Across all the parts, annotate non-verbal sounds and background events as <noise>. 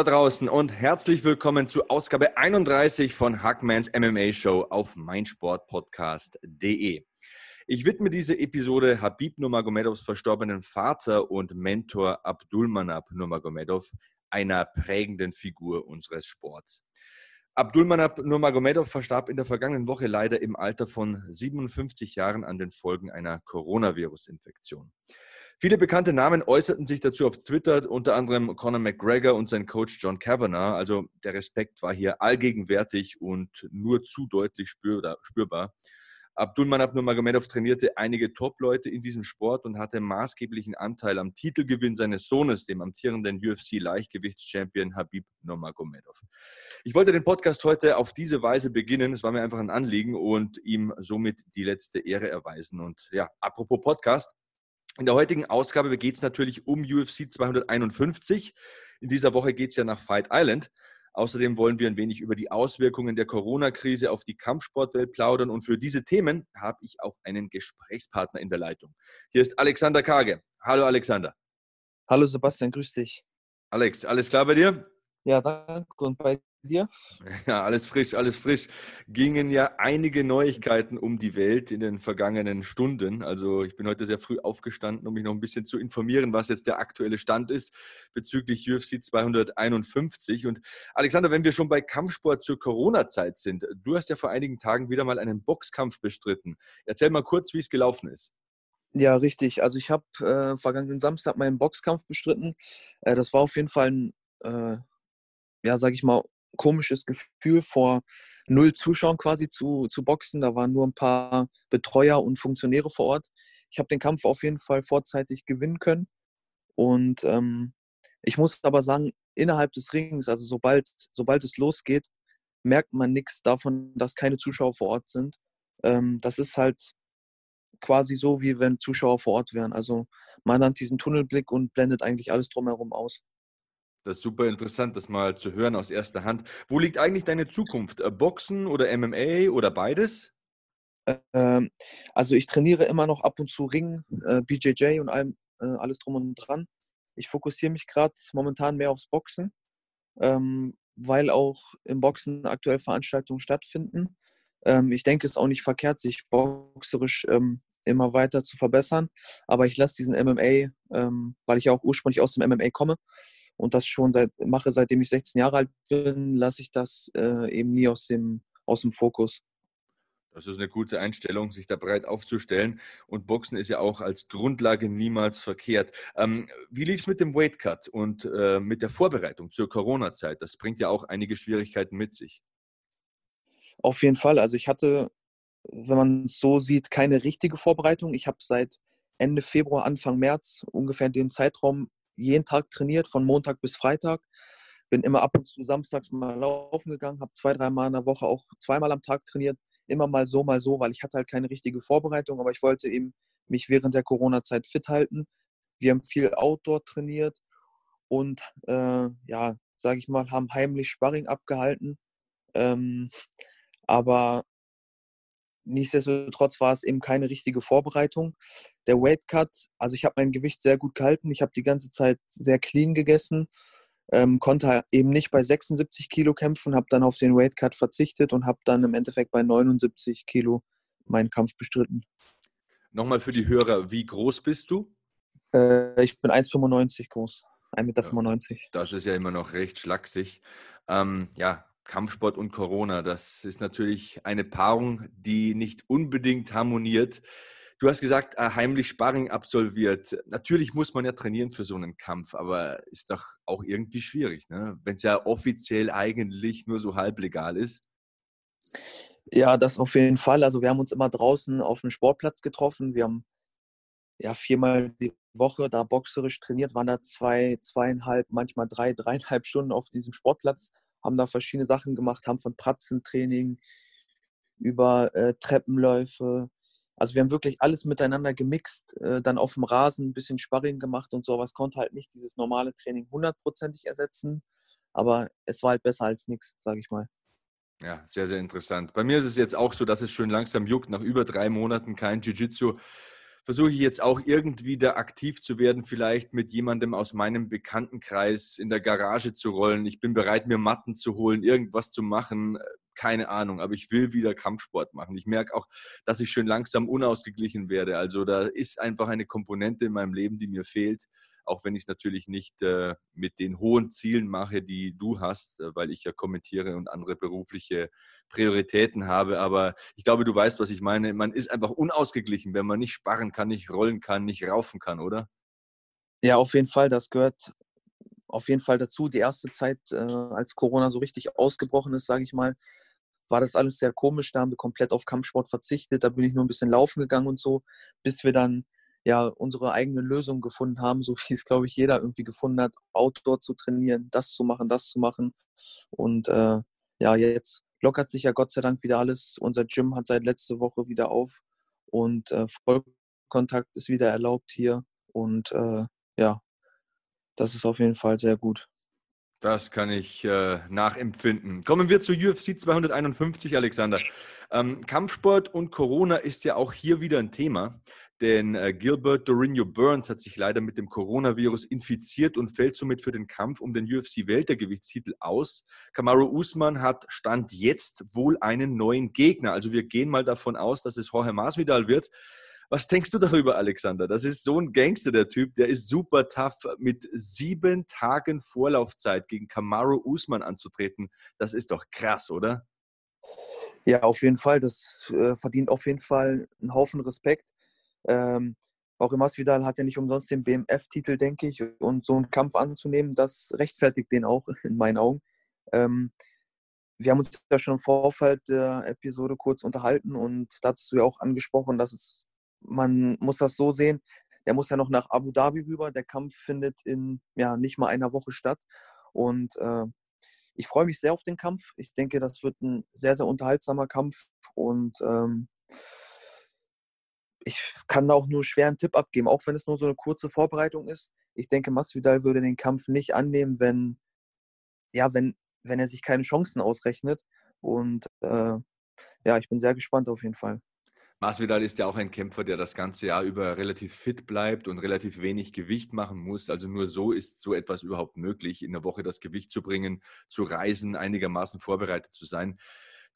da draußen und herzlich willkommen zu Ausgabe 31 von Hackmans MMA Show auf meinsportpodcast.de. Ich widme diese Episode Habib Nurmagomedovs verstorbenen Vater und Mentor Abdulmanab Nurmagomedov, einer prägenden Figur unseres Sports. Abdulmanab Nurmagomedov verstarb in der vergangenen Woche leider im Alter von 57 Jahren an den Folgen einer Coronavirus-Infektion. Viele bekannte Namen äußerten sich dazu auf Twitter, unter anderem Conor McGregor und sein Coach John Kavanagh. Also der Respekt war hier allgegenwärtig und nur zu deutlich spürbar. Abdulmanab Nurmagomedov trainierte einige Top-Leute in diesem Sport und hatte maßgeblichen Anteil am Titelgewinn seines Sohnes, dem amtierenden UFC-Leichtgewichts-Champion Habib Nurmagomedov. Ich wollte den Podcast heute auf diese Weise beginnen. Es war mir einfach ein Anliegen und ihm somit die letzte Ehre erweisen. Und ja, apropos Podcast. In der heutigen Ausgabe geht es natürlich um UFC 251. In dieser Woche geht es ja nach Fight Island. Außerdem wollen wir ein wenig über die Auswirkungen der Corona-Krise auf die Kampfsportwelt plaudern. Und für diese Themen habe ich auch einen Gesprächspartner in der Leitung. Hier ist Alexander Kage. Hallo Alexander. Hallo Sebastian, grüß dich. Alex, alles klar bei dir? Ja, danke. Und bei dir? <laughs> Ja, alles frisch, alles frisch. Gingen ja einige Neuigkeiten um die Welt in den vergangenen Stunden. Also ich bin heute sehr früh aufgestanden, um mich noch ein bisschen zu informieren, was jetzt der aktuelle Stand ist bezüglich UFC 251. Und Alexander, wenn wir schon bei Kampfsport zur Corona-Zeit sind, du hast ja vor einigen Tagen wieder mal einen Boxkampf bestritten. Erzähl mal kurz, wie es gelaufen ist. Ja, richtig. Also ich habe äh, vergangenen Samstag meinen Boxkampf bestritten. Äh, das war auf jeden Fall ein, äh, ja, sag ich mal, komisches Gefühl, vor null Zuschauern quasi zu, zu boxen. Da waren nur ein paar Betreuer und Funktionäre vor Ort. Ich habe den Kampf auf jeden Fall vorzeitig gewinnen können. Und ähm, ich muss aber sagen, innerhalb des Rings, also sobald, sobald es losgeht, merkt man nichts davon, dass keine Zuschauer vor Ort sind. Ähm, das ist halt quasi so, wie wenn Zuschauer vor Ort wären. Also man hat diesen Tunnelblick und blendet eigentlich alles drumherum aus. Das ist super interessant, das mal zu hören aus erster Hand. Wo liegt eigentlich deine Zukunft? Äh, Boxen oder MMA oder beides? Ähm, also ich trainiere immer noch ab und zu Ring, äh, BJJ und allem, äh, alles drum und dran. Ich fokussiere mich gerade momentan mehr aufs Boxen, ähm, weil auch im Boxen aktuell Veranstaltungen stattfinden. Ähm, ich denke, es ist auch nicht verkehrt, sich boxerisch ähm, immer weiter zu verbessern. Aber ich lasse diesen MMA, ähm, weil ich ja auch ursprünglich aus dem MMA komme, und das schon seit, mache, seitdem ich 16 Jahre alt bin, lasse ich das äh, eben nie aus dem, aus dem Fokus. Das ist eine gute Einstellung, sich da breit aufzustellen. Und Boxen ist ja auch als Grundlage niemals verkehrt. Ähm, wie lief es mit dem Weight Cut und äh, mit der Vorbereitung zur Corona-Zeit? Das bringt ja auch einige Schwierigkeiten mit sich. Auf jeden Fall. Also ich hatte, wenn man es so sieht, keine richtige Vorbereitung. Ich habe seit Ende Februar, Anfang März ungefähr den Zeitraum jeden Tag trainiert, von Montag bis Freitag. Bin immer ab und zu samstags mal laufen gegangen, habe zwei, dreimal in der Woche auch zweimal am Tag trainiert. Immer mal so, mal so, weil ich hatte halt keine richtige Vorbereitung, aber ich wollte eben mich während der Corona-Zeit fit halten. Wir haben viel Outdoor trainiert und äh, ja, sage ich mal, haben heimlich Sparring abgehalten. Ähm, aber nichtsdestotrotz war es eben keine richtige Vorbereitung. Der Weight Cut, also ich habe mein Gewicht sehr gut gehalten. Ich habe die ganze Zeit sehr clean gegessen, ähm, konnte eben nicht bei 76 Kilo kämpfen, habe dann auf den Weight Cut verzichtet und habe dann im Endeffekt bei 79 Kilo meinen Kampf bestritten. Nochmal für die Hörer, wie groß bist du? Äh, ich bin 1,95 groß, 1,95 Meter. Ja, das ist ja immer noch recht schlaksig. Ähm, ja, Kampfsport und Corona, das ist natürlich eine Paarung, die nicht unbedingt harmoniert. Du hast gesagt, äh, heimlich Sparring absolviert. Natürlich muss man ja trainieren für so einen Kampf, aber ist doch auch irgendwie schwierig, ne? wenn es ja offiziell eigentlich nur so halblegal ist. Ja, das auf jeden Fall. Also wir haben uns immer draußen auf dem Sportplatz getroffen. Wir haben ja, viermal die Woche da boxerisch trainiert, waren da zwei, zweieinhalb, manchmal drei, dreieinhalb Stunden auf diesem Sportplatz, haben da verschiedene Sachen gemacht, haben von Pratzentraining über äh, Treppenläufe. Also wir haben wirklich alles miteinander gemixt, äh, dann auf dem Rasen ein bisschen Sparring gemacht und sowas konnte halt nicht dieses normale Training hundertprozentig ersetzen, aber es war halt besser als nichts, sage ich mal. Ja, sehr, sehr interessant. Bei mir ist es jetzt auch so, dass es schön langsam juckt. Nach über drei Monaten kein Jiu-Jitsu versuche ich jetzt auch irgendwie da aktiv zu werden, vielleicht mit jemandem aus meinem Bekanntenkreis in der Garage zu rollen. Ich bin bereit, mir Matten zu holen, irgendwas zu machen. Keine Ahnung, aber ich will wieder Kampfsport machen. Ich merke auch, dass ich schön langsam unausgeglichen werde. Also da ist einfach eine Komponente in meinem Leben, die mir fehlt auch wenn ich es natürlich nicht äh, mit den hohen Zielen mache, die du hast, äh, weil ich ja kommentiere und andere berufliche Prioritäten habe. Aber ich glaube, du weißt, was ich meine. Man ist einfach unausgeglichen, wenn man nicht sparen kann, nicht rollen kann, nicht raufen kann, oder? Ja, auf jeden Fall. Das gehört auf jeden Fall dazu. Die erste Zeit, äh, als Corona so richtig ausgebrochen ist, sage ich mal, war das alles sehr komisch. Da haben wir komplett auf Kampfsport verzichtet. Da bin ich nur ein bisschen laufen gegangen und so, bis wir dann ja unsere eigene Lösung gefunden haben, so wie es, glaube ich, jeder irgendwie gefunden hat, Outdoor zu trainieren, das zu machen, das zu machen. Und äh, ja, jetzt lockert sich ja Gott sei Dank wieder alles. Unser Gym hat seit letzter Woche wieder auf und äh, Vollkontakt ist wieder erlaubt hier. Und äh, ja, das ist auf jeden Fall sehr gut. Das kann ich äh, nachempfinden. Kommen wir zu UFC 251, Alexander. Ähm, Kampfsport und Corona ist ja auch hier wieder ein Thema. Denn äh, Gilbert Dorinho Burns hat sich leider mit dem Coronavirus infiziert und fällt somit für den Kampf um den UFC-Weltergewichtstitel aus. Kamaru Usman hat Stand jetzt wohl einen neuen Gegner. Also wir gehen mal davon aus, dass es Jorge Masvidal wird. Was denkst du darüber, Alexander? Das ist so ein Gangster, der Typ. Der ist super tough. Mit sieben Tagen Vorlaufzeit gegen Kamaru Usman anzutreten, das ist doch krass, oder? Ja, auf jeden Fall. Das äh, verdient auf jeden Fall einen Haufen Respekt. Ähm, auch Masvidal hat ja nicht umsonst den BMF-Titel, denke ich. Und so einen Kampf anzunehmen, das rechtfertigt den auch <laughs> in meinen Augen. Ähm, wir haben uns ja schon im Vorfeld der Episode kurz unterhalten und da hast du ja auch angesprochen, dass es, man muss das so sehen, der muss ja noch nach Abu Dhabi rüber. Der Kampf findet in ja, nicht mal einer Woche statt. Und äh, ich freue mich sehr auf den Kampf. Ich denke, das wird ein sehr, sehr unterhaltsamer Kampf. Und ähm, ich kann da auch nur schwer einen Tipp abgeben, auch wenn es nur so eine kurze Vorbereitung ist. Ich denke, Masvidal würde den Kampf nicht annehmen, wenn, ja, wenn, wenn er sich keine Chancen ausrechnet. Und äh, ja, ich bin sehr gespannt auf jeden Fall. Masvidal ist ja auch ein Kämpfer, der das ganze Jahr über relativ fit bleibt und relativ wenig Gewicht machen muss. Also nur so ist so etwas überhaupt möglich, in der Woche das Gewicht zu bringen, zu reisen, einigermaßen vorbereitet zu sein.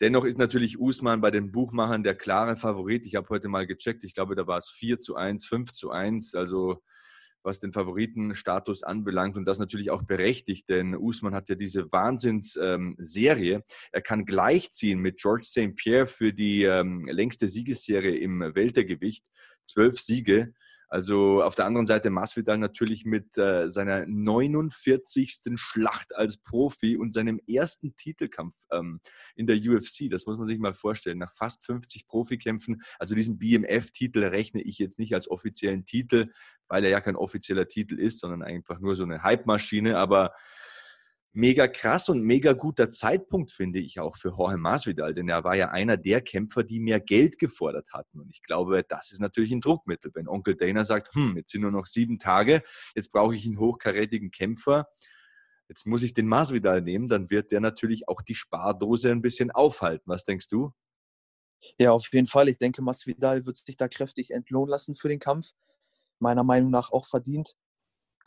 Dennoch ist natürlich Usman bei den Buchmachern der klare Favorit. Ich habe heute mal gecheckt, ich glaube, da war es 4 zu 1, 5 zu 1, also was den Favoritenstatus anbelangt und das natürlich auch berechtigt, denn Usman hat ja diese Wahnsinnsserie. Ähm, er kann gleichziehen mit George St. Pierre für die ähm, längste Siegesserie im Weltergewicht, zwölf Siege. Also auf der anderen Seite Masvidal natürlich mit äh, seiner 49. Schlacht als Profi und seinem ersten Titelkampf ähm, in der UFC. Das muss man sich mal vorstellen. Nach fast 50 Profikämpfen, also diesen BMF-Titel rechne ich jetzt nicht als offiziellen Titel, weil er ja kein offizieller Titel ist, sondern einfach nur so eine Hype-Maschine. Aber mega krass und mega guter Zeitpunkt, finde ich auch für Jorge Masvidal, denn er war ja einer der Kämpfer, die mehr Geld gefordert hatten. Und ich glaube, das ist natürlich ein Druckmittel. Wenn Onkel Dana sagt, hm, jetzt sind nur noch sieben Tage, jetzt brauche ich einen hochkarätigen Kämpfer, jetzt muss ich den Masvidal nehmen, dann wird der natürlich auch die Spardose ein bisschen aufhalten. Was denkst du? Ja, auf jeden Fall. Ich denke, Masvidal wird sich da kräftig entlohnen lassen für den Kampf. Meiner Meinung nach auch verdient.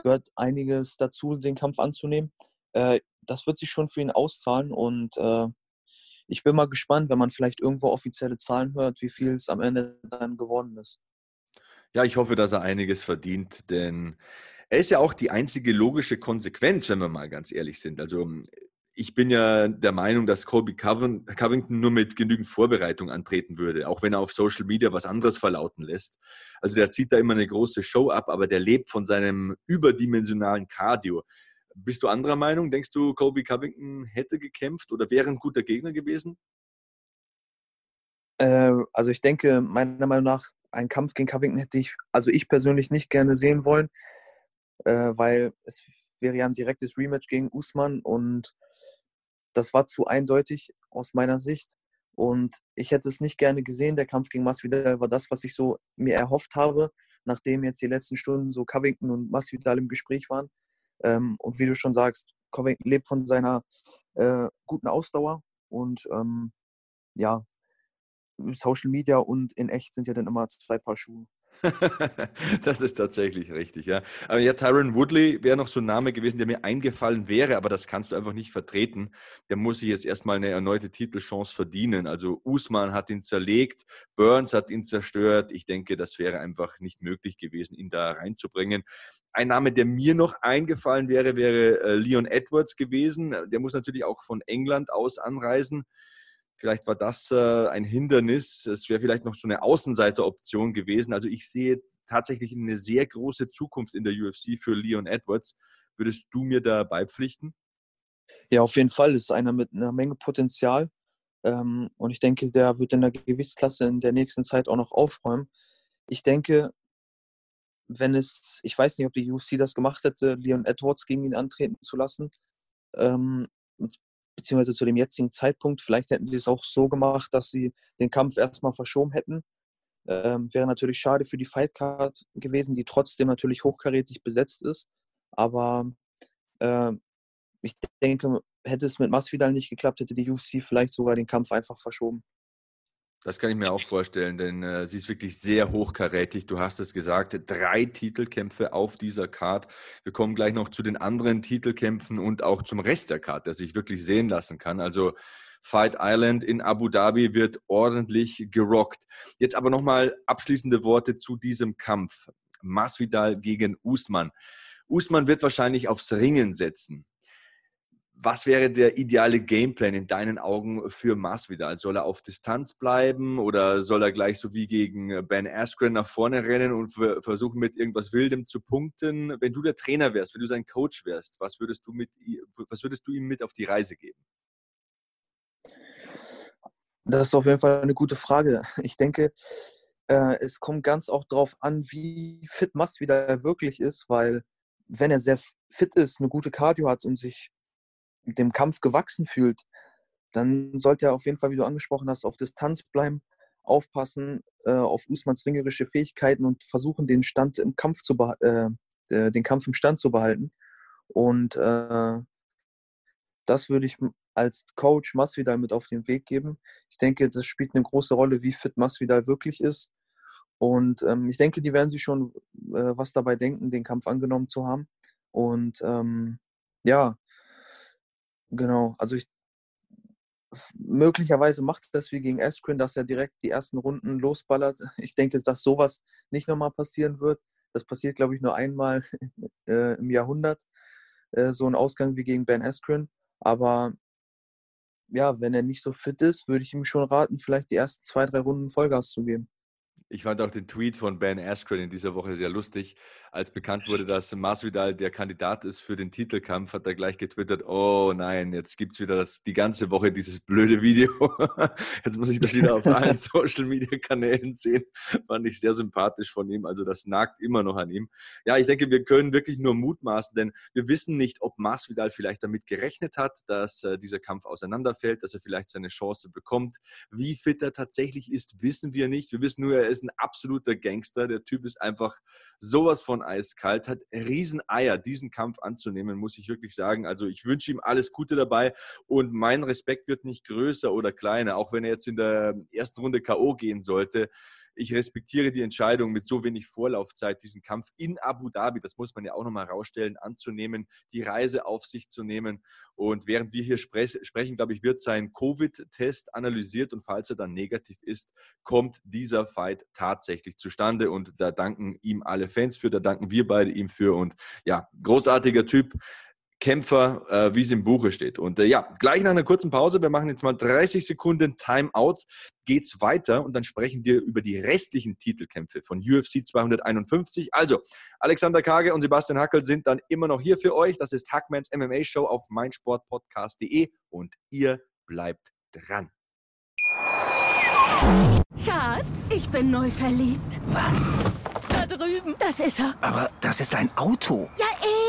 Gehört einiges dazu, den Kampf anzunehmen äh, das wird sich schon für ihn auszahlen und äh, ich bin mal gespannt, wenn man vielleicht irgendwo offizielle Zahlen hört, wie viel es am Ende dann geworden ist. Ja, ich hoffe, dass er einiges verdient, denn er ist ja auch die einzige logische Konsequenz, wenn wir mal ganz ehrlich sind. Also ich bin ja der Meinung, dass Colby Covington nur mit genügend Vorbereitung antreten würde, auch wenn er auf Social Media was anderes verlauten lässt. Also der zieht da immer eine große Show ab, aber der lebt von seinem überdimensionalen Cardio. Bist du anderer Meinung? Denkst du, Colby Covington hätte gekämpft oder wäre ein guter Gegner gewesen? Äh, also ich denke, meiner Meinung nach einen Kampf gegen Covington hätte ich, also ich persönlich nicht gerne sehen wollen, äh, weil es wäre ja ein direktes Rematch gegen Usman und das war zu eindeutig aus meiner Sicht. Und ich hätte es nicht gerne gesehen. Der Kampf gegen Masvidal war das, was ich so mir erhofft habe, nachdem jetzt die letzten Stunden so Covington und Masvidal im Gespräch waren. Ähm, und wie du schon sagst, Covington lebt von seiner äh, guten Ausdauer und ähm, ja, Social Media und in echt sind ja dann immer zwei Paar Schuhe. <laughs> das ist tatsächlich richtig, ja. Aber ja, Tyron Woodley wäre noch so ein Name gewesen, der mir eingefallen wäre, aber das kannst du einfach nicht vertreten. Der muss sich jetzt erstmal eine erneute Titelchance verdienen. Also Usman hat ihn zerlegt, Burns hat ihn zerstört. Ich denke, das wäre einfach nicht möglich gewesen, ihn da reinzubringen. Ein Name, der mir noch eingefallen wäre, wäre äh, Leon Edwards gewesen. Der muss natürlich auch von England aus anreisen. Vielleicht war das äh, ein Hindernis. Es wäre vielleicht noch so eine Außenseiteroption gewesen. Also ich sehe tatsächlich eine sehr große Zukunft in der UFC für Leon Edwards. Würdest du mir da beipflichten? Ja, auf jeden Fall. Das ist einer mit einer Menge Potenzial. Ähm, und ich denke, der wird in der Gewichtsklasse in der nächsten Zeit auch noch aufräumen. Ich denke, wenn es, ich weiß nicht, ob die UFC das gemacht hätte, Leon Edwards gegen ihn antreten zu lassen. Ähm, beziehungsweise zu dem jetzigen Zeitpunkt. Vielleicht hätten sie es auch so gemacht, dass sie den Kampf erstmal verschoben hätten. Ähm, wäre natürlich schade für die Fightcard gewesen, die trotzdem natürlich hochkarätig besetzt ist. Aber äh, ich denke, hätte es mit Masvidal nicht geklappt, hätte die UFC vielleicht sogar den Kampf einfach verschoben. Das kann ich mir auch vorstellen, denn äh, sie ist wirklich sehr hochkarätig. Du hast es gesagt, drei Titelkämpfe auf dieser Card. Wir kommen gleich noch zu den anderen Titelkämpfen und auch zum Rest der Card, der sich wirklich sehen lassen kann. Also Fight Island in Abu Dhabi wird ordentlich gerockt. Jetzt aber nochmal abschließende Worte zu diesem Kampf. Masvidal gegen Usman. Usman wird wahrscheinlich aufs Ringen setzen. Was wäre der ideale Gameplan in deinen Augen für Masvidal? Soll er auf Distanz bleiben oder soll er gleich so wie gegen Ben Askren nach vorne rennen und versuchen mit irgendwas Wildem zu punkten? Wenn du der Trainer wärst, wenn du sein Coach wärst, was würdest du, mit, was würdest du ihm mit auf die Reise geben? Das ist auf jeden Fall eine gute Frage. <laughs> Ich denke, äh, es kommt ganz auch darauf an, wie fit Masvidal wirklich ist, weil wenn er sehr fit ist, eine gute Cardio hat und sich dem Kampf gewachsen fühlt, dann sollte er auf jeden Fall, wie du angesprochen hast, auf Distanz bleiben, aufpassen äh, auf Usmans ringerische Fähigkeiten und versuchen, den Stand im Kampf zu äh, den Kampf im Stand zu behalten. Und äh, das würde ich als Coach Masvidal mit auf den Weg geben. Ich denke, das spielt eine große Rolle, wie fit Masvidal wirklich ist. Und ähm, ich denke, die werden sich schon äh, was dabei denken, den Kampf angenommen zu haben. Und ähm, ja, Genau, also ich möglicherweise macht das wie gegen Askren, dass er direkt die ersten Runden losballert. <laughs> Ich denke, dass sowas nicht nochmal passieren wird. Das passiert, glaube ich, nur einmal <laughs> äh, im Jahrhundert, äh, so ein Ausgang wie gegen Ben Askren. Aber ja, wenn er nicht so fit ist, würde ich ihm schon raten, vielleicht die ersten zwei, drei Runden Vollgas zu geben. Ich fand auch den Tweet von Ben Askren in dieser Woche sehr lustig. Als bekannt wurde, dass Masvidal der Kandidat ist für den Titelkampf, hat er gleich getwittert, oh nein, jetzt gibt es wieder das, die ganze Woche dieses blöde Video. <laughs> Jetzt muss ich das wieder auf <laughs> allen Social-Media-Kanälen sehen. Fand ich sehr sympathisch von ihm. Also das nagt immer noch an ihm. Ja, ich denke, wir können wirklich nur mutmaßen, denn wir wissen nicht, ob Masvidal vielleicht damit gerechnet hat, dass äh, dieser Kampf auseinanderfällt, dass er vielleicht seine Chance bekommt. Wie fit er tatsächlich ist, wissen wir nicht. Wir wissen nur, er ist ist ein absoluter Gangster. Der Typ ist einfach sowas von eiskalt, hat Rieseneier, diesen Kampf anzunehmen, muss ich wirklich sagen. Also ich wünsche ihm alles Gute dabei und mein Respekt wird nicht größer oder kleiner, auch wenn er jetzt in der ersten Runde K.O. gehen sollte ich respektiere die Entscheidung, mit so wenig Vorlaufzeit diesen Kampf in Abu Dhabi, das muss man ja auch nochmal rausstellen, anzunehmen, die Reise auf sich zu nehmen. Und während wir hier spre sprechen, glaube ich, wird sein Covid-Test analysiert und falls er dann negativ ist, kommt dieser Fight tatsächlich zustande. Und da danken ihm alle Fans für, da danken wir beide ihm für. Und ja, großartiger Typ. Kämpfer, äh, wie es im Buche steht. Und äh, ja, gleich nach einer kurzen Pause, wir machen jetzt mal 30 Sekunden Timeout, geht's weiter und dann sprechen wir über die restlichen Titelkämpfe von UFC 251. Also, Alexander Kage und Sebastian Hackel sind dann immer noch hier für euch. Das ist Hackmans MMA Show auf meinsportpodcast.de und ihr bleibt dran. Schatz, ich bin neu verliebt. Was? Da drüben. Das ist er. Aber das ist ein Auto. Ja,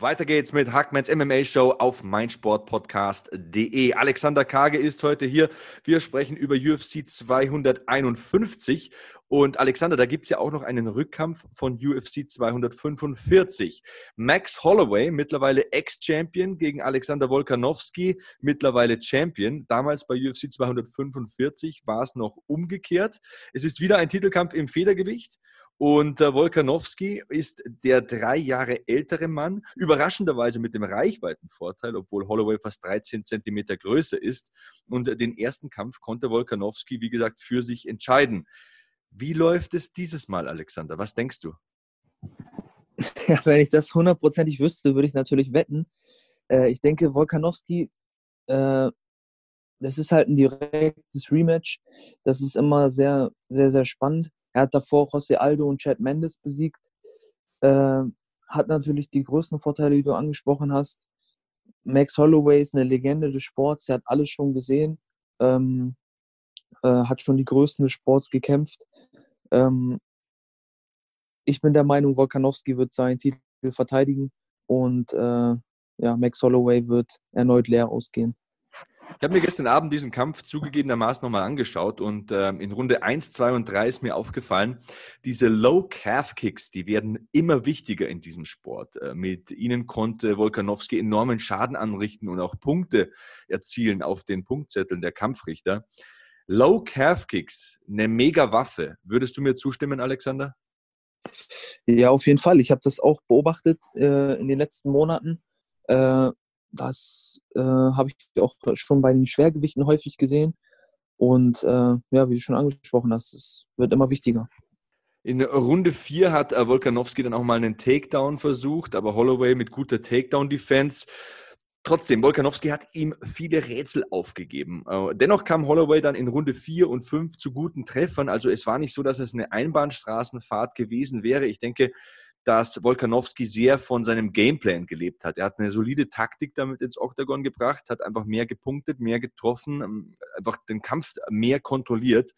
Weiter geht's mit Hackmans MMA Show auf meinsportpodcast.de. Alexander Kage ist heute hier. Wir sprechen über UFC 251. Und Alexander, da gibt's ja auch noch einen Rückkampf von UFC 245. Max Holloway, mittlerweile Ex-Champion gegen Alexander Volkanovski, mittlerweile Champion. Damals bei UFC 245 war es noch umgekehrt. Es ist wieder ein Titelkampf im Federgewicht. Und äh, Wolkanowski ist der drei Jahre ältere Mann, überraschenderweise mit dem Reichweitenvorteil, obwohl Holloway fast 13 Zentimeter größer ist. Und äh, den ersten Kampf konnte Wolkanowski, wie gesagt, für sich entscheiden. Wie läuft es dieses Mal, Alexander? Was denkst du? Ja, wenn ich das hundertprozentig wüsste, würde ich natürlich wetten. Äh, ich denke, Wolkanowski, äh, das ist halt ein direktes Rematch. Das ist immer sehr, sehr, sehr spannend. Er hat davor José Aldo und Chad Mendes besiegt. Äh, hat natürlich die größten Vorteile, die du angesprochen hast. Max Holloway ist eine Legende des Sports. Er hat alles schon gesehen. Ähm, äh, hat schon die größten des Sports gekämpft. Ähm, ich bin der Meinung, Volkanowski wird seinen Titel verteidigen und äh, ja, Max Holloway wird erneut leer ausgehen. Ich habe mir gestern Abend diesen Kampf zugegebenermaßen nochmal angeschaut und ähm, in Runde 1, 2 und 3 ist mir aufgefallen, diese Low Calf Kicks, die werden immer wichtiger in diesem Sport. Äh, mit ihnen konnte Volkanowski enormen Schaden anrichten und auch Punkte erzielen auf den Punktzetteln der Kampfrichter. Low Calf Kicks, eine mega Waffe. Würdest du mir zustimmen, Alexander? Ja, auf jeden Fall. Ich habe das auch beobachtet äh, in den letzten Monaten. Äh, das äh, habe ich auch schon bei den Schwergewichten häufig gesehen. Und äh, ja, wie du schon angesprochen hast, es wird immer wichtiger. In Runde 4 hat äh, Volkanowski dann auch mal einen Takedown versucht, aber Holloway mit guter Takedown-Defense. Trotzdem, Volkanowski hat ihm viele Rätsel aufgegeben. Äh, dennoch kam Holloway dann in Runde 4 und 5 zu guten Treffern. Also es war nicht so, dass es eine Einbahnstraßenfahrt gewesen wäre. Ich denke, dass Volkanowski sehr von seinem Gameplan gelebt hat. Er hat eine solide Taktik damit ins Oktagon gebracht, hat einfach mehr gepunktet, mehr getroffen, ähm, einfach den Kampf mehr kontrolliert.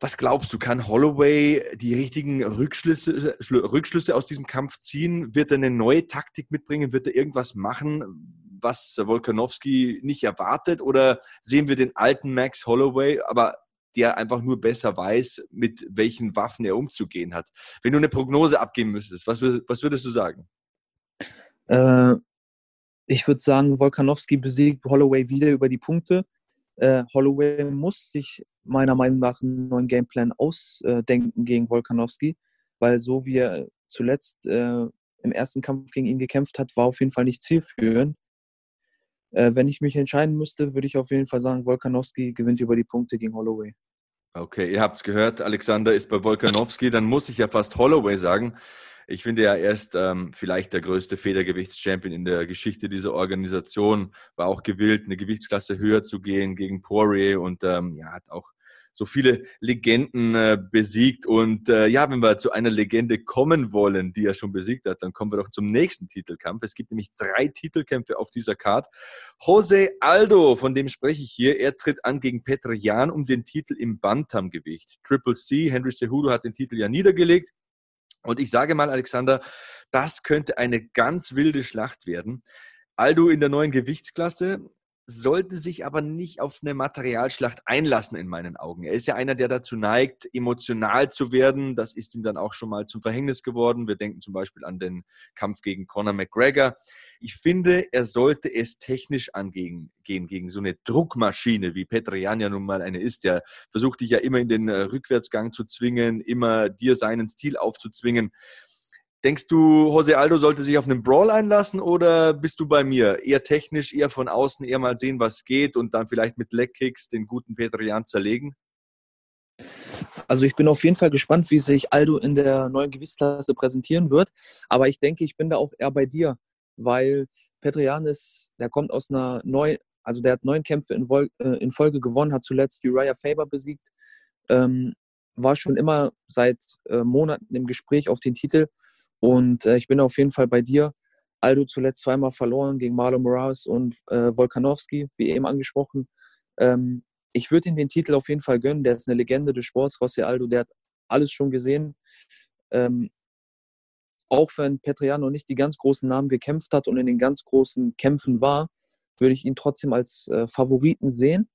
Was glaubst du, kann Holloway die richtigen Rückschlüsse, Rückschlüsse aus diesem Kampf ziehen? Wird er eine neue Taktik mitbringen? Wird er irgendwas machen, was Volkanowski nicht erwartet? Oder sehen wir den alten Max Holloway, aber der einfach nur besser weiß, mit welchen Waffen er umzugehen hat. Wenn du eine Prognose abgeben müsstest, was, was würdest du sagen? Äh, ich würde sagen, Volkanowski besiegt Holloway wieder über die Punkte. Äh, Holloway muss sich meiner Meinung nach einen neuen Gameplan ausdenken gegen Volkanowski, weil so wie er zuletzt äh, im ersten Kampf gegen ihn gekämpft hat, war auf jeden Fall nicht zielführend. Äh, wenn ich mich entscheiden müsste, würde ich auf jeden Fall sagen, Volkanowski gewinnt über die Punkte gegen Holloway. Okay, ihr habt es gehört, Alexander ist bei Volkanowski, dann muss ich ja fast Holloway sagen. Ich finde ja, er ist ähm, vielleicht der größte Federgewichtschampion in der Geschichte dieser Organisation, war auch gewillt, eine Gewichtsklasse höher zu gehen gegen Poirier und ähm, ja, hat auch so viele Legenden äh, besiegt. Und äh, ja, wenn wir zu einer Legende kommen wollen, die er schon besiegt hat, dann kommen wir doch zum nächsten Titelkampf. Es gibt nämlich drei Titelkämpfe auf dieser Card. Jose Aldo, von dem spreche ich hier, er tritt an gegen Petr Jan um den Titel im Bantamgewicht. Triple C, Henry Cejudo hat den Titel ja niedergelegt. Und ich sage mal, Alexander, das könnte eine ganz wilde Schlacht werden. Aldo in der neuen Gewichtsklasse, sollte sich aber nicht auf eine Materialschlacht einlassen in meinen Augen. Er ist ja einer, der dazu neigt, emotional zu werden. Das ist ihm dann auch schon mal zum Verhängnis geworden. Wir denken zum Beispiel an den Kampf gegen Conor McGregor. Ich finde, er sollte es technisch angehen, gehen, gegen so eine Druckmaschine, wie Petrian ja nun mal eine ist. Der versucht dich ja immer in den äh, Rückwärtsgang zu zwingen, immer dir seinen Stil aufzuzwingen. Denkst du, Jose Aldo sollte sich auf einen Brawl einlassen oder bist du bei mir? Eher technisch, eher von außen, eher mal sehen, was geht und dann vielleicht mit Leckkicks den guten Petrian zerlegen? Also ich bin auf jeden Fall gespannt, wie sich Aldo in der neuen Gewichtsklasse präsentieren wird. Aber ich denke, ich bin da auch eher bei dir, weil Petrian ist, der kommt aus einer neuen, also der hat neun Kämpfe äh, in Folge gewonnen, hat zuletzt Uriah Faber besiegt. Ähm, war schon immer seit äh, Monaten im Gespräch auf den Titel und äh, ich bin auf jeden Fall bei dir. Aldo zuletzt zweimal verloren gegen Marlon Moraes und äh, Volkanovski, wie eben angesprochen. Ähm, ich würde ihm den Titel auf jeden Fall gönnen. Der ist eine Legende des Sports, José Aldo. Der hat alles schon gesehen. Ähm, auch wenn Petriano nicht die ganz großen Namen gekämpft hat und in den ganz großen Kämpfen war, würde ich ihn trotzdem als äh, Favoriten sehen.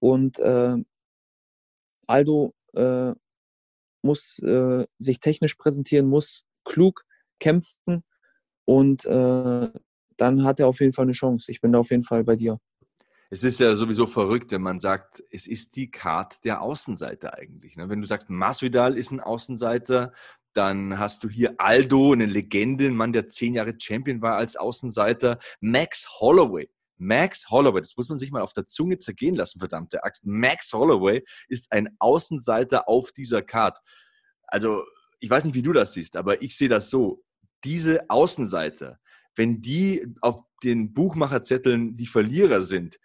Und äh, Aldo äh, muss äh, sich technisch präsentieren, muss klug kämpfen und äh, dann hat er auf jeden Fall eine Chance. Ich bin da auf jeden Fall bei dir. Es ist ja sowieso verrückt, wenn man sagt, es ist die Karte der Außenseiter eigentlich. Ne? Wenn du sagst, Masvidal ist ein Außenseiter, dann hast du hier Aldo, eine Legende, ein Mann, der zehn Jahre Champion war als Außenseiter. Max Holloway. Max Holloway, das muss man sich mal auf der Zunge zergehen lassen, verdammte Axt. Max Holloway ist ein Außenseiter auf dieser Card. Also, ich weiß nicht, wie du das siehst, aber ich sehe das so. Diese Außenseiter, wenn die auf den Buchmacherzetteln die Verlierer sind,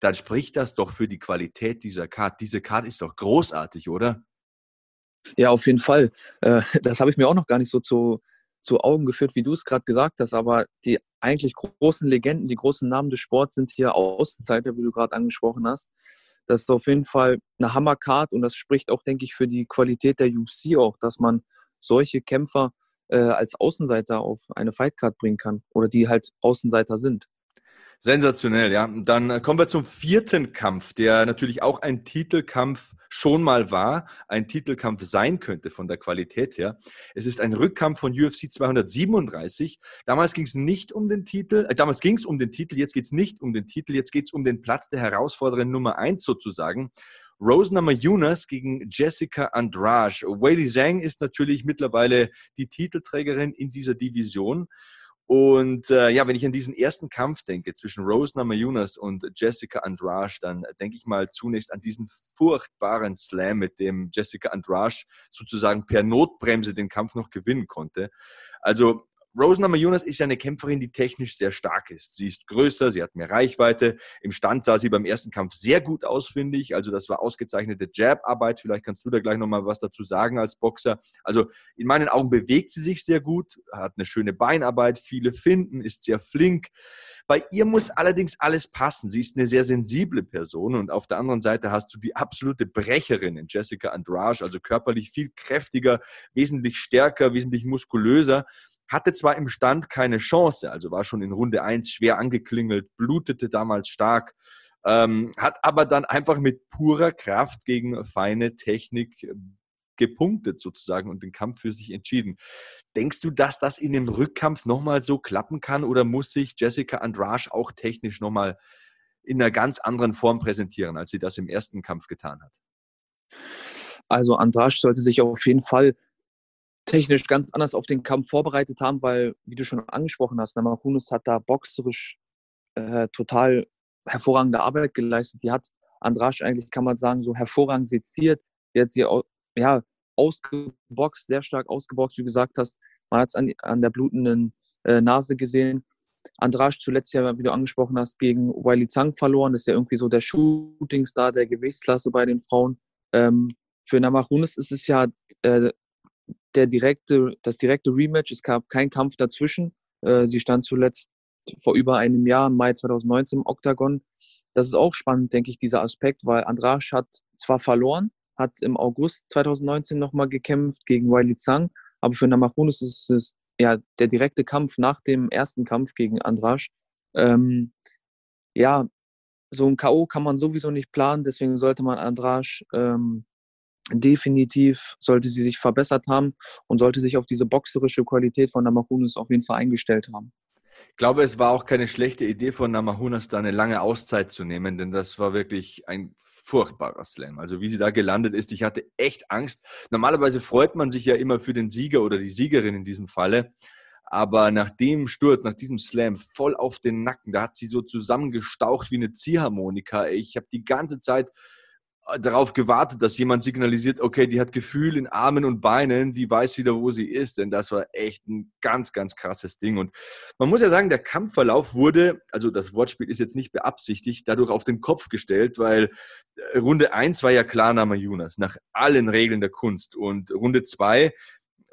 dann spricht das doch für die Qualität dieser Card. Diese Card ist doch großartig, oder? Ja, auf jeden Fall. Äh, <laughs> das habe ich mir auch noch gar nicht so zu, zu Augen geführt, wie du es gerade gesagt hast. Aber die eigentlich großen Legenden, die großen Namen des Sports sind hier Außenseiter, wie du gerade angesprochen hast. Das ist auf jeden Fall eine Hammercard und das spricht auch, denke ich, für die Qualität der UFC auch, dass man solche Kämpfer äh, als Außenseiter auf eine Fightcard bringen kann oder die halt Außenseiter sind. Sensationell, ja. Dann äh, kommen wir zum vierten Kampf, der natürlich auch ein Titelkampf schon mal war, ein Titelkampf sein könnte von der Qualität her. Es ist ein Rückkampf von UFC 237. Damals ging es nicht um den Titel, äh, damals ging es um den Titel, jetzt geht es nicht um den Titel, jetzt geht es um den Platz der Herausforderin Nummer eins sozusagen. Rose Namajunas gegen Jessica Andrade. Weili Zhang ist natürlich mittlerweile die Titelträgerin in dieser Division. Und äh, ja, wenn ich an diesen ersten Kampf denke zwischen Rose Namajunas und Jessica Andrade, dann denke ich mal zunächst an diesen furchtbaren Slam, mit dem Jessica Andrade sozusagen per Notbremse den Kampf noch gewinnen konnte. Also Rose Namajunas ist eine Kämpferin, die technisch sehr stark ist. Sie ist größer, sie hat mehr Reichweite. Im Stand sah sie beim ersten Kampf sehr gut aus, finde ich. Also das war ausgezeichnete Jab-Arbeit. Vielleicht kannst du da gleich nochmal was dazu sagen als Boxer. Also in meinen Augen bewegt sie sich sehr gut, hat eine schöne Beinarbeit, viele Finden, ist sehr flink. Bei ihr muss allerdings alles passen. Sie ist eine sehr sensible Person und auf der anderen Seite hast du die absolute Brecherin in Jessica Andrade, also körperlich viel kräftiger, wesentlich stärker, wesentlich muskulöser hatte zwar im Stand keine Chance, also war schon in Runde 1 schwer angeklingelt, blutete damals stark, ähm, hat aber dann einfach mit purer Kraft gegen feine Technik äh, gepunktet sozusagen und den Kampf für sich entschieden. Denkst du, dass das in dem Rückkampf nochmal so klappen kann oder muss sich Jessica Andrade auch technisch nochmal in einer ganz anderen Form präsentieren, als sie das im ersten Kampf getan hat? Also Andrade sollte sich auf jeden Fall technisch ganz anders auf den Kampf vorbereitet haben, weil, wie du schon angesprochen hast, Namajunas hat da boxerisch äh, total hervorragende Arbeit geleistet. Die hat Andrasch eigentlich, kann man sagen, so hervorragend seziert. Die hat sie ja, ausgeboxt, sehr stark ausgeboxt, wie du gesagt hast. Man hat es an, an, der blutenden äh, Nase gesehen. Andrasch zuletzt ja, wie du angesprochen hast, gegen Wiley Zhang verloren. Das ist ja irgendwie so der Shootingstar der Gewichtsklasse bei den Frauen. Ähm, für Namajunas ist es ja äh, der direkte, das direkte Rematch. Es gab keinen Kampf dazwischen. Äh, sie stand zuletzt vor über einem Jahr, im Mai 2019 im Oktagon. Das ist auch spannend, denke ich, dieser Aspekt, weil Andrade hat zwar verloren, hat im August 2019 nochmal gekämpft gegen Wiley Zhang, aber für Namajunas ist es ja der direkte Kampf nach dem ersten Kampf gegen Andrade. Ähm, ja, so ein K.O. kann man sowieso nicht planen, deswegen sollte man Andrade ähm, definitiv sollte sie sich verbessert haben und sollte sich auf diese boxerische Qualität von Namajunas auf jeden Fall eingestellt haben. Ich glaube, es war auch keine schlechte Idee von Namajunas, da eine lange Auszeit zu nehmen, denn das war wirklich ein furchtbarer Slam. Also wie sie da gelandet ist, ich hatte echt Angst. Normalerweise freut man sich ja immer für den Sieger oder die Siegerin in diesem Falle. Aber nach dem Sturz, nach diesem Slam, voll auf den Nacken, da hat sie so zusammengestaucht wie eine Ziehharmonika. Ich habe die ganze Zeit darauf gewartet, dass jemand signalisiert, okay, die hat Gefühl in Armen und Beinen, die weiß wieder, wo sie ist. Denn das war echt ein ganz, ganz krasses Ding. Und man muss ja sagen, der Kampfverlauf wurde, also das Wortspiel ist jetzt nicht beabsichtigt, dadurch auf den Kopf gestellt, weil äh, Runde 1 war ja klar Nama Jonas, nach allen Regeln der Kunst. Und Runde 2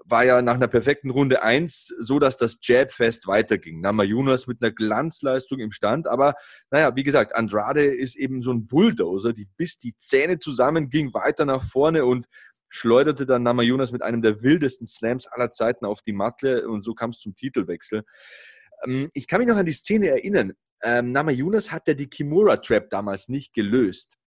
war ja nach einer perfekten Runde 1 so, dass das Jab-Fest weiterging. Namajunas mit einer Glanzleistung im Stand, aber naja, wie gesagt, Andrade ist eben so ein Bulldozer, die bis die Zähne zusammen ging weiter nach vorne und schleuderte dann Namajunas mit einem der wildesten Slams aller Zeiten auf die Matte und so kam es zum Titelwechsel. Ähm, ich kann mich noch an die Szene erinnern. Ähm, Namajunas hat ja die Kimura-Trap damals nicht gelöst.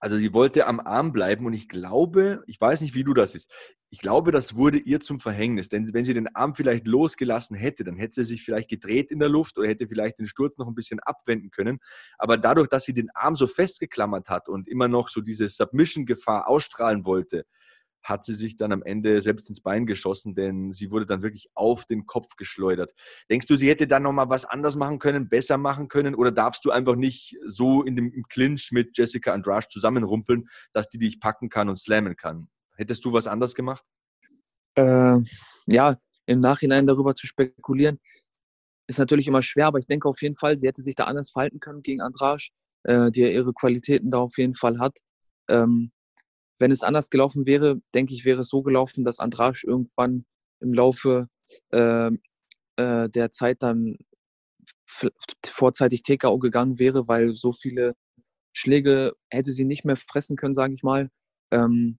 Also sie wollte am Arm bleiben und ich glaube, ich weiß nicht, wie du das ist, ich glaube, das wurde ihr zum Verhängnis. Denn wenn sie den Arm vielleicht losgelassen hätte, dann hätte sie sich vielleicht gedreht in der Luft oder hätte vielleicht den Sturz noch ein bisschen abwenden können. Aber dadurch, dass sie den Arm so festgeklammert hat und immer noch so diese Submission-Gefahr ausstrahlen wollte, hat sie sich dann am Ende selbst ins Bein geschossen, denn sie wurde dann wirklich auf den Kopf geschleudert. Denkst du, sie hätte dann nochmal was anders machen können, besser machen können oder darfst du einfach nicht so in dem Clinch mit Jessica Andrasch zusammenrumpeln, dass die dich packen kann und slammen kann? Hättest du was anders gemacht? Äh, ja, im Nachhinein darüber zu spekulieren, ist natürlich immer schwer, aber ich denke auf jeden Fall, sie hätte sich da anders verhalten können gegen Andrasch, äh, die ja ihre Qualitäten da auf jeden Fall hat. Ähm, wenn es anders gelaufen wäre, denke ich, wäre es so gelaufen, dass Andrasch irgendwann im Laufe äh, äh, der Zeit dann vorzeitig TKO gegangen wäre, weil so viele Schläge hätte sie nicht mehr fressen können, sage ich mal. Ähm,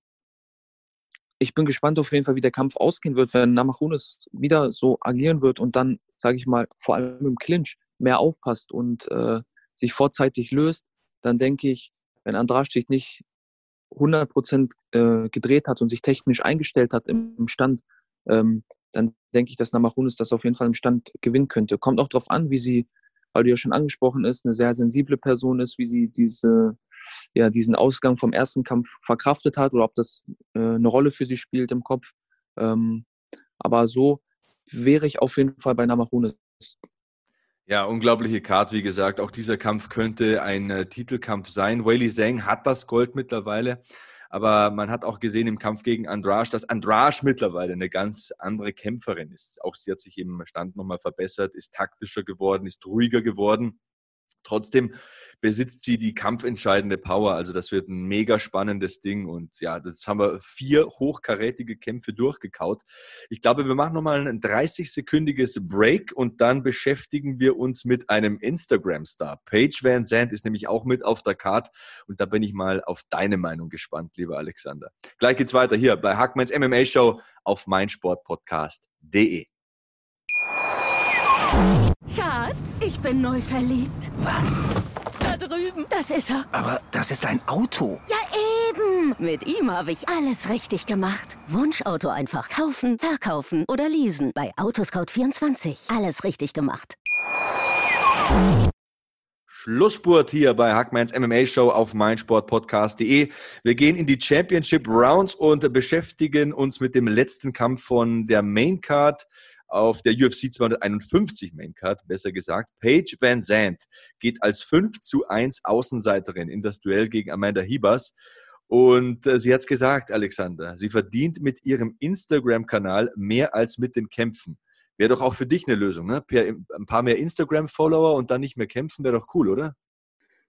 ich bin gespannt auf jeden Fall, wie der Kampf ausgehen wird, wenn Namajunas wieder so agieren wird und dann, sage ich mal, vor allem im Clinch mehr aufpasst und äh, sich vorzeitig löst, dann denke ich, wenn Andrasch sich nicht 100% äh, gedreht hat und sich technisch eingestellt hat im Stand, ähm, dann denke ich, dass Namajunas das auf jeden Fall im Stand gewinnen könnte. Kommt auch darauf an, wie sie, weil du ja schon angesprochen ist, eine sehr sensible Person ist, wie sie diese, ja, diesen Ausgang vom ersten Kampf verkraftet hat oder ob das äh, eine Rolle für sie spielt im Kopf. Ähm, aber so wäre ich auf jeden Fall bei Namajunas. Ja, unglaubliche Card, wie gesagt. Auch dieser Kampf könnte ein äh, Titelkampf sein. Weili Zhang hat das Gold mittlerweile. Aber man hat auch gesehen im Kampf gegen Andrasch, dass Andrasch mittlerweile eine ganz andere Kämpferin ist. Auch sie hat sich im Stand nochmal verbessert, ist taktischer geworden, ist ruhiger geworden. Trotzdem besitzt sie die kampfentscheidende Power. Also das wird ein mega spannendes Ding. Und ja, jetzt haben wir vier hochkarätige Kämpfe durchgekaut. Ich glaube, wir machen nochmal ein 30-sekündiges Break und dann beschäftigen wir uns mit einem Instagram-Star. Paige Van Zandt ist nämlich auch mit auf der Card. Und da bin ich mal auf deine Meinung gespannt, lieber Alexander. Gleich geht's weiter hier bei Hackmans MMA Show auf meinsportpodcast.de. Schatz, ich bin neu verliebt. Was? Da drüben. Das ist er. Aber das ist ein Auto. Ja, eben. Mit ihm habe ich alles richtig gemacht. Wunschauto einfach kaufen, verkaufen oder leasen. Bei Autoscout24. Alles richtig gemacht. Schlussspurt hier bei Hackmans MMA Show auf meinsportpodcast.de. Wir gehen in die Championship Rounds und beschäftigen uns mit dem letzten Kampf von der Main Card auf der UFC 251 Maincard, besser gesagt. Paige Van Zandt geht als 5 zu 1 Außenseiterin in das Duell gegen Amanda Hibas. Und äh, sie hat es gesagt, Alexander, sie verdient mit ihrem Instagram-Kanal mehr als mit den Kämpfen. Wäre doch auch für dich eine Lösung, ne? ein paar mehr Instagram-Follower und dann nicht mehr kämpfen, wäre doch cool, oder?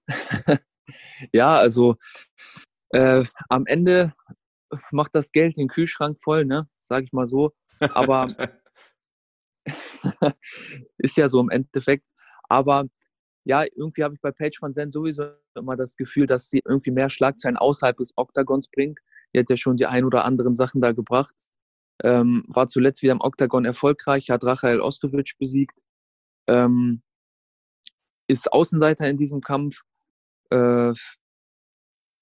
<laughs> ja, also äh, am Ende macht das Geld den Kühlschrank voll, ne? Sag ich mal so. Aber <laughs> <laughs> ist ja so im Endeffekt. Aber ja, irgendwie habe ich bei Page Van Zandt sowieso immer das Gefühl, dass sie irgendwie mehr Schlagzeilen außerhalb des Oktagons bringt. Die hat ja schon die ein oder anderen Sachen da gebracht. Ähm, war zuletzt wieder im Oktagon erfolgreich, hat Rachael Ostovic besiegt. Ähm, ist Außenseiter in diesem Kampf. Äh,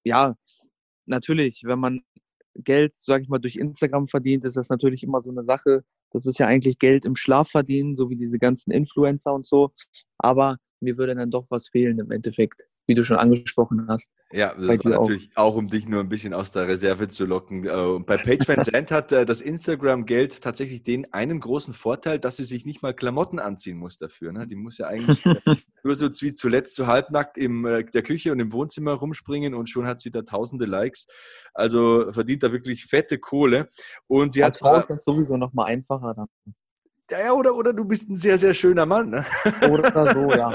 ja, natürlich, wenn man Geld, sage ich mal, durch Instagram verdient, ist das natürlich immer so eine Sache. Das ist ja eigentlich Geld im Schlaf verdienen, so wie diese ganzen Influencer und so. Aber mir würde dann doch was fehlen im Endeffekt. Wie du schon angesprochen hast. Ja, das war natürlich auch. auch. um dich nur ein bisschen aus der Reserve zu locken. Äh, bei Page Van Zandt hat äh, das Instagram-Geld tatsächlich den einen großen Vorteil, dass sie sich nicht mal Klamotten anziehen muss dafür. Ne? Die muss ja eigentlich nur <laughs> so wie zuletzt so halbnackt in der Küche und im Wohnzimmer rumspringen und schon hat sie da tausende Likes. Also verdient da wirklich fette Kohle. Und sie Als hat Frau ist sowieso noch mal einfacher dann. Ja, oder, oder du bist ein sehr, sehr schöner Mann. Ne? Oder so, ja.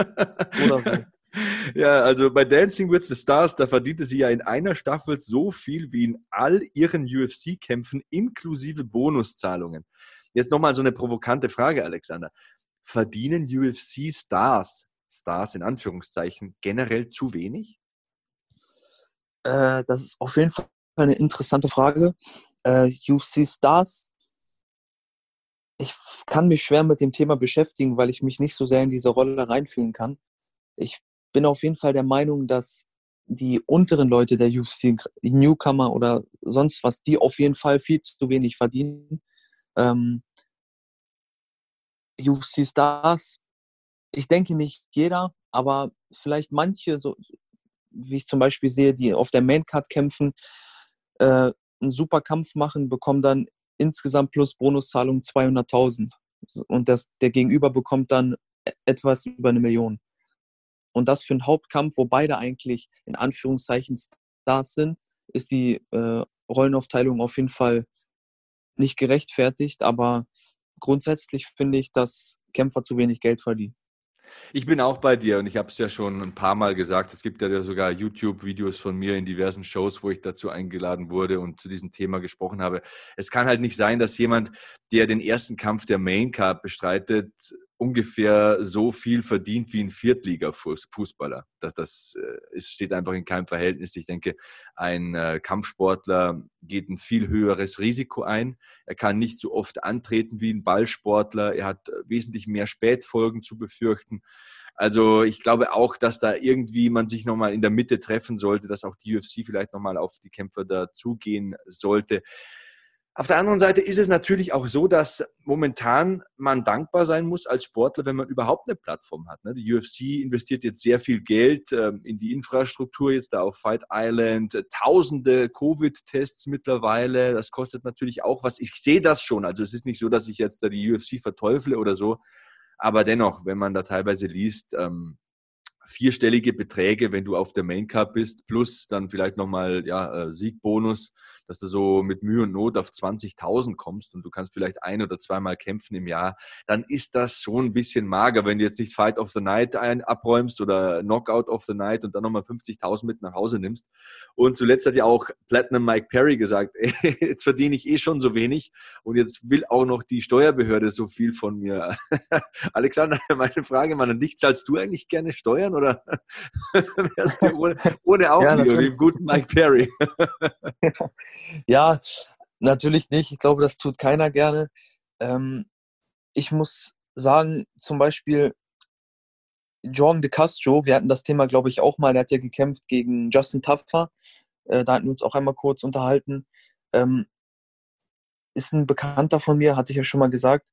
Oder so. <laughs> <laughs> Ja, also bei Dancing with the Stars, da verdiente sie ja in einer Staffel so viel wie in all ihren UFC-Kämpfen inklusive Bonuszahlungen. Jetzt nochmal so eine provokante Frage, Alexander. Verdienen UFC-Stars, Stars in Anführungszeichen, generell zu wenig? Äh, das ist auf jeden Fall eine interessante Frage. Äh, UFC-Stars ich kann mich schwer mit dem Thema beschäftigen, weil ich mich nicht so sehr in diese Rolle reinfühlen kann. Ich bin auf jeden Fall der Meinung, dass die unteren Leute der UFC, die Newcomer oder sonst was, die auf jeden Fall viel zu wenig verdienen. Ähm, UFC Stars, ich denke nicht jeder, aber vielleicht manche, so wie ich zum Beispiel sehe, die auf der Maincard kämpfen, äh, einen super Kampf machen, bekommen dann insgesamt plus Bonuszahlung 200.000. Und das, der Gegenüber bekommt dann e-, etwas über eine Million. Und das für einen Hauptkampf, wo beide eigentlich in Anführungszeichen Stars sind, ist die äh, Rollenaufteilung auf jeden Fall nicht gerechtfertigt. Aber grundsätzlich finde ich, dass Kämpfer zu wenig Geld verdienen. Ich bin auch bei dir und ich habe es ja schon ein paar Mal gesagt. Es gibt ja sogar YouTube-Videos von mir in diversen Shows, wo ich dazu eingeladen wurde und zu diesem Thema gesprochen habe. Es kann halt nicht sein, dass jemand, der den ersten Kampf der Main Card bestreitet, ungefähr so viel verdient wie ein Viertliga-Fußballer. Das, das äh, ist, steht einfach in keinem Verhältnis. Ich denke, ein äh, Kampfsportler geht ein viel höheres Risiko ein. Er kann nicht so oft antreten wie ein Ballsportler. Er hat wesentlich mehr Spätfolgen zu befürchten. Also ich glaube auch, dass da irgendwie man sich nochmal in der Mitte treffen sollte, dass auch die UFC vielleicht nochmal auf die Kämpfer dazugehen sollte. Auf der anderen Seite ist es natürlich auch so, dass momentan man dankbar sein muss als Sportler, wenn man überhaupt eine Plattform hat. Ne? Die UFC investiert jetzt sehr viel Geld ähm, in die Infrastruktur, jetzt da auf Fight Island, tausende Covid-Tests mittlerweile. Das kostet natürlich auch was. Ich sehe das schon. Also es ist nicht so, dass ich jetzt da die UFC verteufle oder so. Aber dennoch, wenn man da teilweise liest, ähm, vierstellige Beträge, wenn du auf der Main Cup bist, plus dann vielleicht nochmal ja, äh, Siegbonus, dass du so mit Mühe und Not auf 20.000 kommst und du kannst vielleicht ein oder zweimal kämpfen im Jahr, dann ist das schon ein bisschen mager, wenn du jetzt nicht Fight of the Night ein, abräumst oder Knockout of the Night und dann nochmal 50.000 mit nach Hause nimmst. Und zuletzt hat ja auch Platinum Mike Perry gesagt, <laughs> jetzt verdiene ich eh schon so wenig und jetzt will auch noch die Steuerbehörde so viel von mir. <laughs> Alexander, meine Frage mal an dich, zahlst du eigentlich gerne Steuern oder <laughs> wärst du ohne, ohne auch <laughs> ja, wie im guten Mike Perry? <laughs> ja, natürlich nicht. Ich glaube, das tut keiner gerne. Ähm, ich muss sagen, zum Beispiel Jordan de Castro, wir hatten das Thema, glaube ich, auch mal, der hat ja gekämpft gegen Justin Taffer. Äh, da hatten wir uns auch einmal kurz unterhalten. Ähm, ist ein Bekannter von mir, hatte ich ja schon mal gesagt.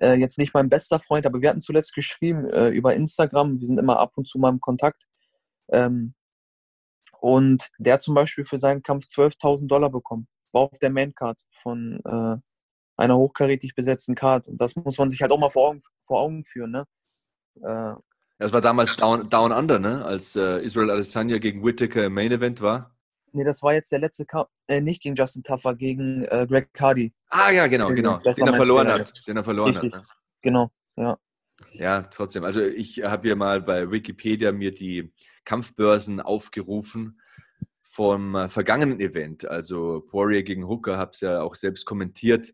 Äh, jetzt nicht mein bester Freund, aber wir hatten zuletzt geschrieben äh, über Instagram. Wir sind immer ab und zu mal im Kontakt. Ähm, und der hat zum Beispiel für seinen Kampf 12.000 Dollar bekommen. War auf der Maincard von äh, einer hochkarätig besetzten Card. Und das muss man sich halt auch mal vor Augen, vor Augen führen. Ne? Äh, das war damals Down, Down Under, ne? als äh, Israel Adesanya gegen Whittaker im Main Event war. Nee, das war jetzt der letzte Kampf, äh, nicht gegen Justin Taffer, gegen äh, Greg Hardy. Ah ja, genau, genau. Den er verloren hat. Den er verloren Richtig. hat. Ne? Genau, ja. Ja, trotzdem. Also ich habe hier mal bei Wikipedia mir die Kampfbörsen aufgerufen vom äh, vergangenen Event. Also Poirier gegen Hooker, habe es ja auch selbst kommentiert.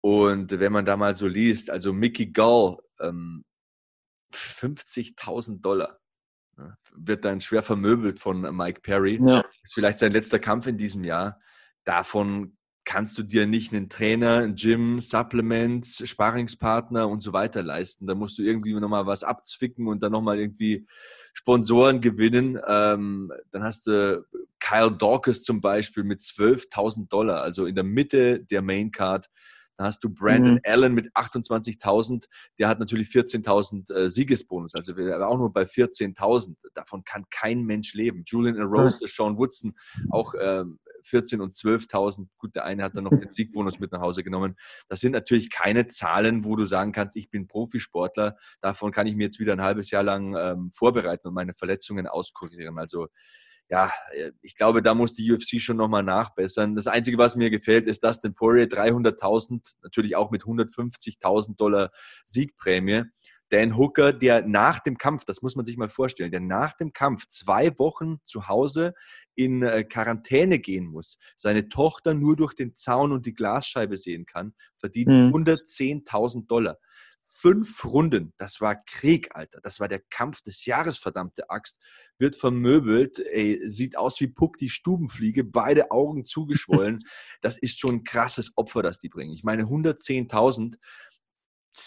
Und wenn man da mal so liest, also Mickey Gall, ähm, 50.000 Dollar wird dann schwer vermöbelt von Mike Perry. Ja. Ist vielleicht sein letzter Kampf in diesem Jahr. Davon kannst du dir nicht einen Trainer, ein Gym, Supplements, Sparingspartner und so weiter leisten. Da musst du irgendwie nochmal was abzwicken und dann nochmal irgendwie Sponsoren gewinnen. Ähm, dann hast du Kyle Dawkins zum Beispiel mit 12.000 Dollar, also in der Mitte der Main Dann hast du Brandon mhm. Allen mit 28.000, der hat natürlich 14.000 äh, Siegesbonus, also wir auch nur bei 14.000. Davon kann kein Mensch leben. Julian Rose, mhm. Sean Woodson, auch ähm, 14 und 12.000. Gut, der eine hat dann noch den Siegbonus mit nach Hause genommen. Das sind natürlich keine Zahlen, wo du sagen kannst, ich bin Profisportler. Davon kann ich mir jetzt wieder ein halbes Jahr lang ähm, vorbereiten und meine Verletzungen auskurieren. Also ja, ich glaube, da muss die UFC schon nochmal nachbessern. Das Einzige, was mir gefällt, ist Dustin Poirier 300.000, natürlich auch mit 150.000 Dollar Siegprämie. Dan Hooker, der nach dem Kampf, das muss man sich mal vorstellen, der nach dem Kampf zwei Wochen zu Hause in äh, Quarantäne gehen muss, seine Tochter nur durch den Zaun und die Glasscheibe sehen kann, verdient mhm. 110.000 Dollar. Fünf Runden, das war Krieg, Alter. Das war der Kampf des Jahres, verdammte Axt. Wird vermöbelt, ey, sieht aus wie Puck die Stubenfliege, beide Augen zugeschwollen. <laughs> das ist schon ein krasses Opfer, das die bringen. Ich meine, 110.000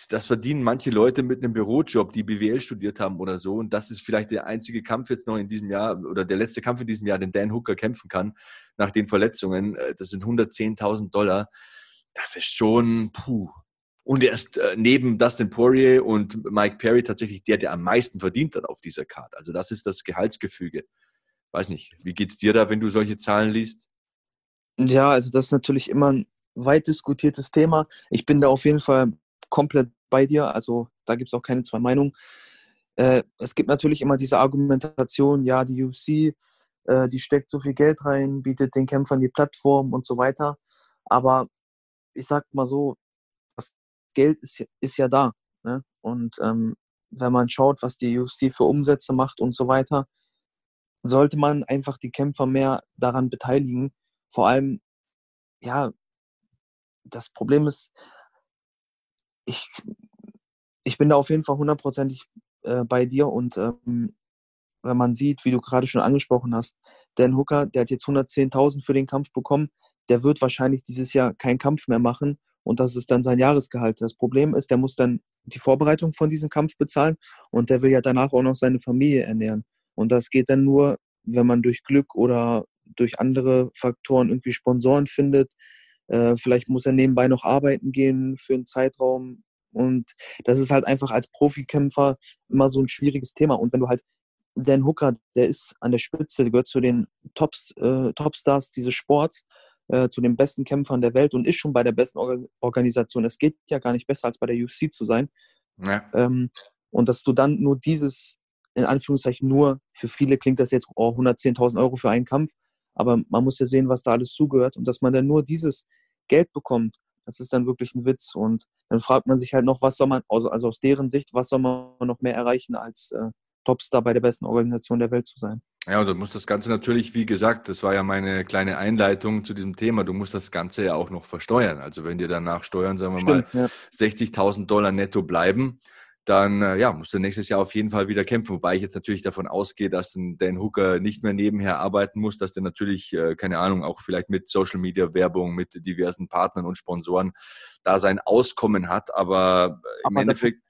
das verdienen manche Leute mit einem Bürojob, die BWL studiert haben oder so. Und das ist vielleicht der einzige Kampf jetzt noch in diesem Jahr oder der letzte Kampf in diesem Jahr, den Dan Hooker kämpfen kann nach den Verletzungen. Äh, das sind 110.000 Dollar. Das ist schon, puh. Und er ist äh, neben Dustin Poirier und Mike Perry tatsächlich der, der am meisten verdient hat auf dieser Karte. Also das ist das Gehaltsgefüge. Weiß nicht, wie geht's dir da, wenn du solche Zahlen liest? Ja, also das ist natürlich immer ein weit diskutiertes Thema. Ich bin da auf jeden Fall komplett bei dir. Also da gibt es auch keine zwei Meinungen. Äh, es gibt natürlich immer diese Argumentation, ja, die UFC, äh, die steckt so viel Geld rein, bietet den Kämpfern die Plattform und so weiter. Aber ich sag mal so, Geld ist, ist ja da. Ne? Und ähm, wenn man schaut, was die UFC für Umsätze macht und so weiter, sollte man einfach die Kämpfer mehr daran beteiligen. Vor allem, ja, das Problem ist, ich, ich bin da auf jeden Fall hundertprozentig äh, bei dir und ähm, wenn man sieht, wie du gerade schon angesprochen hast, Dan Hooker, der hat jetzt 110.000 für den Kampf bekommen, der wird wahrscheinlich dieses Jahr keinen Kampf mehr machen und das ist dann sein Jahresgehalt. Das Problem ist, der muss dann die Vorbereitung von diesem Kampf bezahlen und der will ja danach auch noch seine Familie ernähren. Und das geht dann nur, wenn man durch Glück oder durch andere Faktoren irgendwie Sponsoren findet, äh, vielleicht muss er nebenbei noch arbeiten gehen für einen Zeitraum. Und das ist halt einfach als Profikämpfer immer so ein schwieriges Thema. Und wenn du halt Dan Hooker, der ist an der Spitze, der gehört zu den Tops, äh, Topstars dieses Sports, äh, zu den besten Kämpfern der Welt und ist schon bei der besten Or Organisation. Es geht ja gar nicht besser, als bei der UFC zu sein. Ja. Ähm, und dass du dann nur dieses, in Anführungszeichen nur, für viele klingt das jetzt oh, 110.000 Euro für einen Kampf, aber man muss ja sehen, was da alles zugehört und dass man dann nur dieses Geld bekommt, das ist dann wirklich ein Witz. Und dann fragt man sich halt noch, was soll man, also, also aus deren Sicht, was soll man noch mehr erreichen, als äh, Topstar bei der besten Organisation der Welt zu sein. Ja, und du musst das Ganze natürlich, wie gesagt, das war ja meine kleine Einleitung zu diesem Thema, du musst das Ganze ja auch noch versteuern. Also wenn dir danach Steuern, sagen wir Stimmt, mal, ja. 60.000 Dollar netto bleiben, dann äh, ja, musst du nächstes Jahr auf jeden Fall wieder kämpfen. Wobei ich jetzt natürlich davon ausgehe, dass ein Dan Hooker nicht mehr nebenher arbeiten muss, dass der natürlich, äh, keine Ahnung, auch vielleicht mit Social Media Werbung, mit diversen Partnern und Sponsoren da sein Auskommen hat. Aber, äh, im Endeffekt.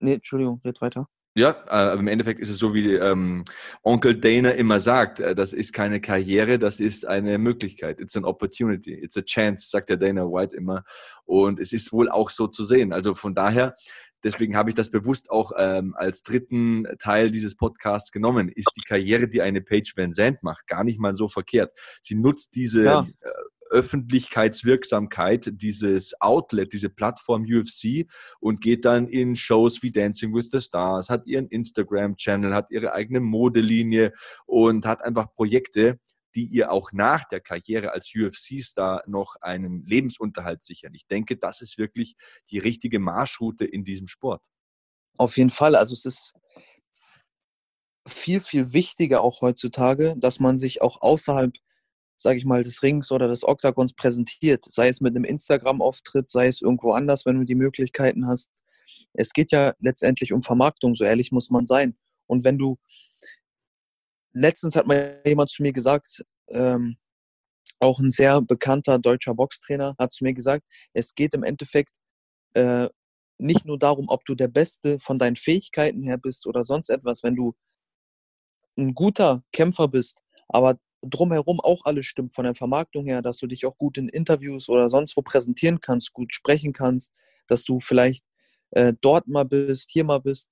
Nee, Entschuldigung, red weiter. Ja, äh, im Endeffekt ist es so, wie ähm, Onkel Dana immer sagt, äh, das ist keine Karriere, das ist eine Möglichkeit. It's an opportunity, it's a chance, sagt der Dana White immer. Und es ist wohl auch so zu sehen. Also von daher, deswegen habe ich das bewusst auch ähm, als dritten Teil dieses Podcasts genommen, ist die Karriere, die eine Paige Van Zandt macht, gar nicht mal so verkehrt. Sie nutzt diese ja. äh, Öffentlichkeitswirksamkeit dieses Outlet, diese Plattform UFC und geht dann in Shows wie Dancing with the Stars, hat ihren Instagram-Channel, hat ihre eigene Modelinie und hat einfach Projekte, die ihr auch nach der Karriere als UFC-Star noch einen Lebensunterhalt sichern. Ich denke, das ist wirklich die richtige Marschroute in diesem Sport. Auf jeden Fall. Also es ist viel, viel wichtiger auch heutzutage, dass man sich auch außerhalb, sage ich mal, des Rings oder des Oktagons präsentiert. Sei es mit einem Instagram-Auftritt, sei es irgendwo anders, wenn du die Möglichkeiten hast. Es geht ja letztendlich um Vermarktung, so ehrlich muss man sein. Und wenn du letztens hat mal jemand zu mir gesagt, ähm, auch ein sehr bekannter deutscher Boxtrainer hat zu mir gesagt, es geht im Endeffekt äh, nicht nur darum, ob du der Beste von deinen Fähigkeiten her bist oder sonst etwas. Wenn du ein guter Kämpfer bist, aber drumherum auch alles stimmt, von der Vermarktung her, dass du dich auch gut in Interviews oder sonst wo präsentieren kannst, gut sprechen kannst, dass du vielleicht äh, dort mal bist, hier mal bist,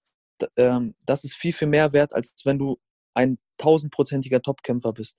ähm, das ist viel, viel mehr wert, als wenn du ein tausendprozentiger Topkämpfer bist.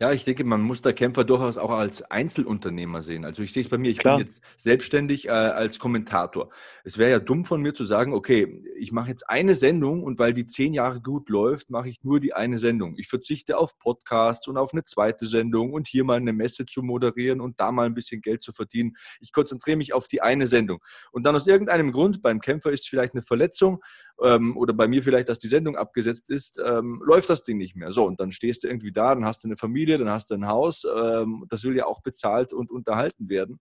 Ja, ich denke, man muss der Kämpfer durchaus auch als Einzelunternehmer sehen. Also ich sehe es bei mir, ich Klar. bin jetzt selbstständig äh, als Kommentator. Es wäre ja dumm von mir zu sagen, okay, ich mache jetzt eine Sendung und weil die zehn Jahre gut läuft, mache ich nur die eine Sendung. Ich verzichte auf Podcasts und auf eine zweite Sendung und hier mal eine Messe zu moderieren und da mal ein bisschen Geld zu verdienen. Ich konzentriere mich auf die eine Sendung. Und dann aus irgendeinem Grund, beim Kämpfer ist vielleicht eine Verletzung ähm, oder bei mir vielleicht, dass die Sendung abgesetzt ist, ähm, läuft das Ding nicht mehr. So, und dann stehst du irgendwie da, dann hast du eine Familie, dann hast du ein Haus, ähm, das will ja auch bezahlt und unterhalten werden.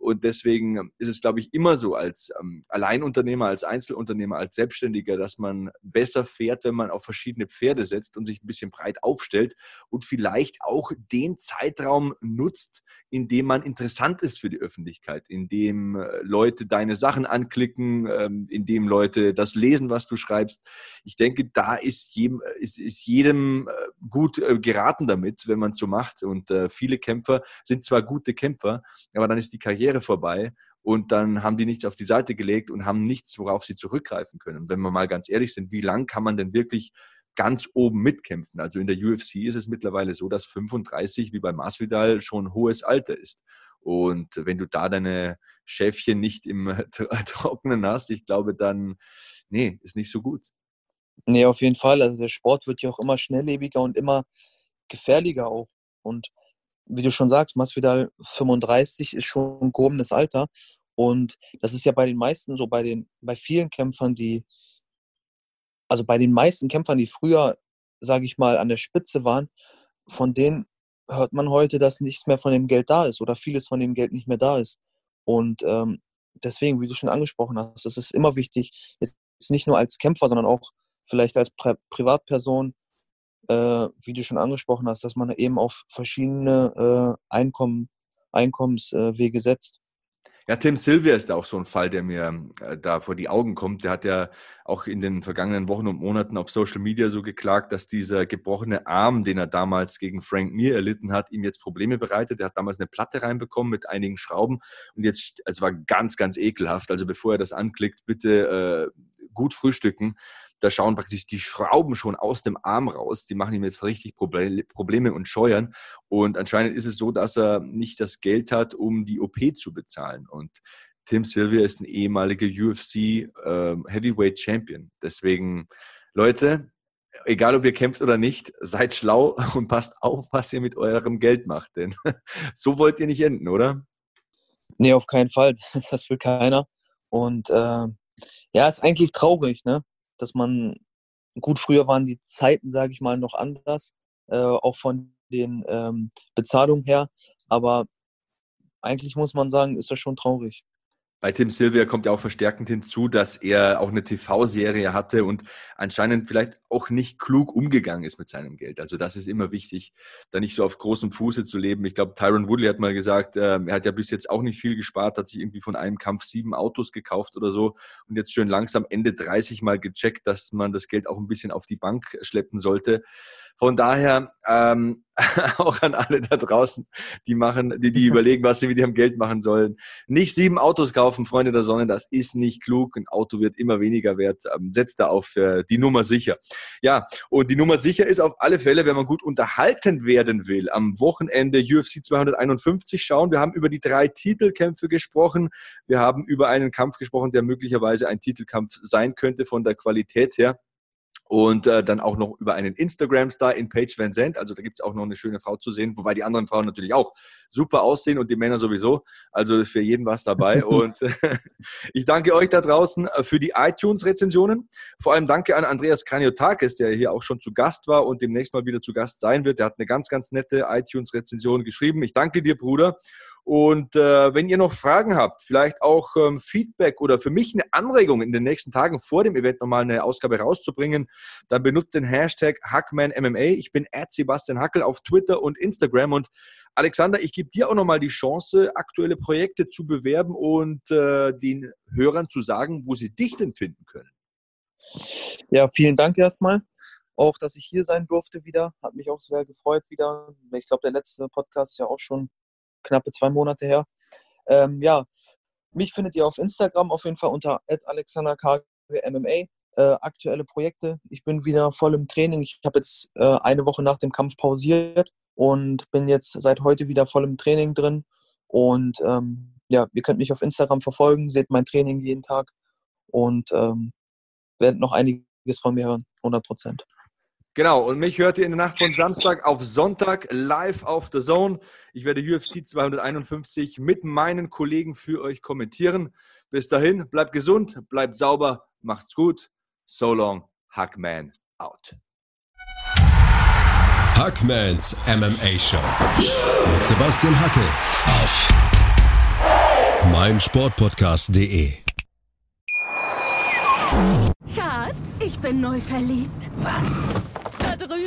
Und deswegen ist es, glaube ich, immer so als ähm, Alleinunternehmer, als Einzelunternehmer, als Selbstständiger, dass man besser fährt, wenn man auf verschiedene Pferde setzt und sich ein bisschen breit aufstellt und vielleicht auch den Zeitraum nutzt, in dem man interessant ist für die Öffentlichkeit, in dem äh, Leute deine Sachen anklicken, ähm, in dem Leute das lesen, was du schreibst. Ich denke, da ist jedem, ist, ist jedem äh, gut äh, geraten damit, wenn man es so macht. Und äh, viele Kämpfer sind zwar gute Kämpfer, aber dann ist die Karriere Karriere vorbei und dann haben die nichts auf die Seite gelegt und haben nichts, worauf sie zurückgreifen können. Wenn wir mal ganz ehrlich sind, wie lang kann man denn wirklich ganz oben mitkämpfen? Also in der UFC ist es mittlerweile so, dass 35 wie bei Masvidal schon hohes Alter ist. Und wenn du da deine Schäfchen nicht im <laughs> Trockenen hast, ich glaube dann, nee, ist nicht so gut. Nee, auf jeden Fall. Also der Sport wird ja auch immer schnelllebiger und immer gefährlicher auch. Und wie du schon sagst, Masvidal 35 ist schon ein gehobenes Alter. Und das ist ja bei den meisten so, bei den, bei vielen Kämpfern, die, also bei den meisten Kämpfern, die früher, sage ich mal, an der Spitze waren, von denen hört man heute, dass nichts mehr von dem Geld da ist oder vieles von dem Geld nicht mehr da ist. Und ähm, deswegen, wie du schon angesprochen hast, es ist immer wichtig, jetzt nicht nur als Kämpfer, sondern auch vielleicht als Pri Privatperson, äh, wie du schon angesprochen hast, dass man eben auf verschiedene äh, Einkommen, Einkommenswege setzt. Ja, Tim Sylvia ist auch so ein Fall, der mir äh, da vor die Augen kommt. Der hat ja auch in den vergangenen Wochen und Monaten auf Social Media so geklagt, dass dieser gebrochene Arm, den er damals gegen Frank Mir erlitten hat, ihm jetzt Probleme bereitet. Er hat damals eine Platte reinbekommen mit einigen Schrauben und jetzt, es war ganz, ganz ekelhaft. Also bevor er das anklickt, bitte äh, gut frühstücken da schauen praktisch die Schrauben schon aus dem Arm raus. Die machen ihm jetzt richtig Probleme und scheuern. Und anscheinend ist es so, dass er nicht das Geld hat, um die OP zu bezahlen. Und Tim Sylvia ist ein ehemaliger UFC äh, Heavyweight Champion. Deswegen, Leute, egal ob ihr kämpft oder nicht, seid schlau <laughs> und passt auf, was ihr mit eurem Geld macht. Denn <laughs> so wollt ihr nicht enden, oder? Nee, auf keinen Fall. <laughs> Das will keiner. Und äh, ja, ist eigentlich traurig, ne? Dass man, gut, früher waren die Zeiten, sage ich mal, noch anders, äh, auch von den ähm, Bezahlungen her, aber eigentlich muss man sagen, ist das schon traurig. Bei Tim Sylvia kommt ja auch verstärkend hinzu, dass er auch eine TV-Serie hatte und anscheinend vielleicht auch nicht klug umgegangen ist mit seinem Geld. Also das ist immer wichtig, da nicht so auf großem Fuße zu leben. Ich glaube, Tyron Woodley hat mal gesagt, äh, er hat ja bis jetzt auch nicht viel gespart, hat sich irgendwie von einem Kampf sieben Autos gekauft oder so und jetzt schön langsam Ende 30 mal gecheckt, dass man das Geld auch ein bisschen auf die Bank schleppen sollte. Von daher ähm, <laughs> auch an alle da draußen, die machen, die, die <laughs> überlegen, was sie mit ihrem Geld machen sollen. Nicht sieben Autos kaufen, Freunde der Sonne, das ist nicht klug. Ein Auto wird immer weniger wert. Ähm, setzt da auf äh, die Nummer sicher. Ja, und die Nummer sicher ist auf alle Fälle, wenn man gut unterhalten werden will, am Wochenende UFC 251 schauen. Wir haben über die drei Titelkämpfe gesprochen. Wir haben über einen Kampf gesprochen, der möglicherweise ein Titelkampf sein könnte von der Qualität her und äh, dann auch noch über einen Instagram-Star in Page Van Zandt. Also da gibt es auch noch eine schöne Frau zu sehen, wobei die anderen Frauen natürlich auch super aussehen und die Männer sowieso. Also für jeden was dabei. <laughs> und äh, <laughs> ich danke euch da draußen äh, für die iTunes-Rezensionen. Vor allem danke an Andreas Kraniotakis, der hier auch schon zu Gast war und demnächst mal wieder zu Gast sein wird. Der hat eine ganz, ganz nette iTunes-Rezension geschrieben. Ich danke dir, Bruder. Und äh, wenn ihr noch Fragen habt, vielleicht auch ähm, Feedback oder für mich eine Anregung in den nächsten Tagen vor dem Event nochmal eine Ausgabe rauszubringen, dann benutzt den Hashtag HackmanMMA. Ich bin at Sebastian Hackel auf Twitter und Instagram. Und Alexander, ich gebe dir auch nochmal die Chance, aktuelle Projekte zu bewerben und äh, den Hörern zu sagen, wo sie dich denn finden können. Ja, vielen Dank erstmal. auch, dass ich hier sein durfte wieder. Hat mich auch sehr gefreut wieder. Ich glaube, der letzte Podcast ist ja auch schon knappe zwei Monate her. Ähm, ja, mich findet ihr auf Instagram auf jeden Fall unter alexanderkgmma. Äh, aktuelle Projekte. Ich bin wieder voll im Training. Ich habe jetzt äh, eine Woche nach dem Kampf pausiert und bin jetzt seit heute wieder voll im Training drin. Und ähm, ja, ihr könnt mich auf Instagram verfolgen, seht mein Training jeden Tag und ähm, werdet noch einiges von mir hören, 100 Prozent. Genau, und mich hört ihr in der Nacht von Samstag auf Sonntag live auf The Zone. Ich werde UFC 251 mit meinen Kollegen für euch kommentieren. Bis dahin, bleibt gesund, bleibt sauber, macht's gut. So long, Hackman out. Hackmans MMA Show mit Sebastian Hacke auf meinsportpodcast.de. Schatz, ich bin neu verliebt. Was?